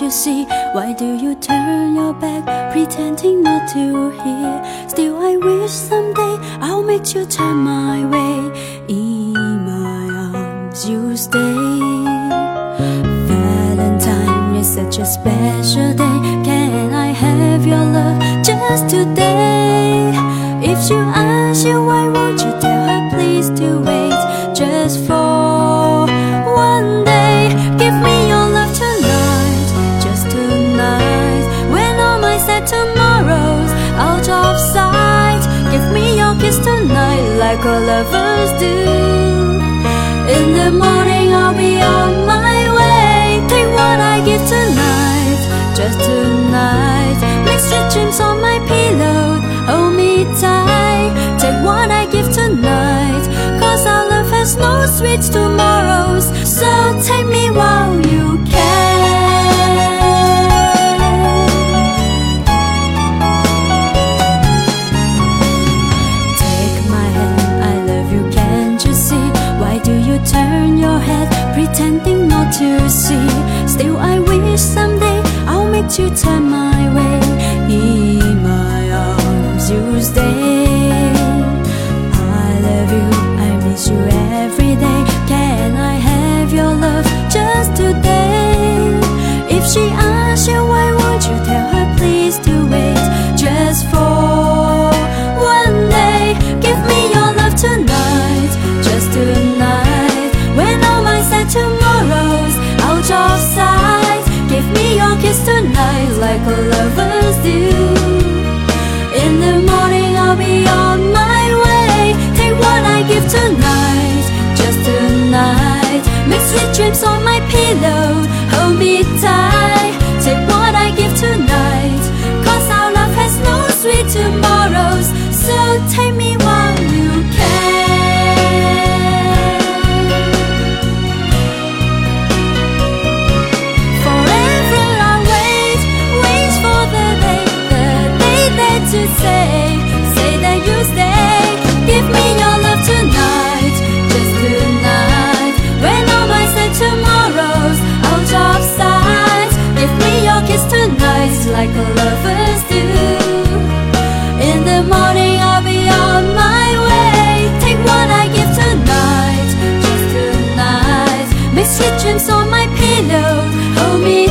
you see? Why do you turn your back, pretending not to hear? Still, I wish someday I'll make you turn my way. In my arms, you stay. Valentine is such a special day. Can I have your love just today? If you ask you, why won't you tell lovers do. In the morning, I'll be on my way. Take what I give tonight, just tonight. Make sweet dreams on my pillow, hold me tight. Take what I give tonight, cause our love has no sweet tomorrows. So take me while to see? Still, I wish someday I'll make you turn my way. In my arms, you stay. Sweet dreams on my pillow, hold me tight. Take what I give tonight, cause our love has no sweet tomorrows. So take me sweet dreams on my pillow, hold me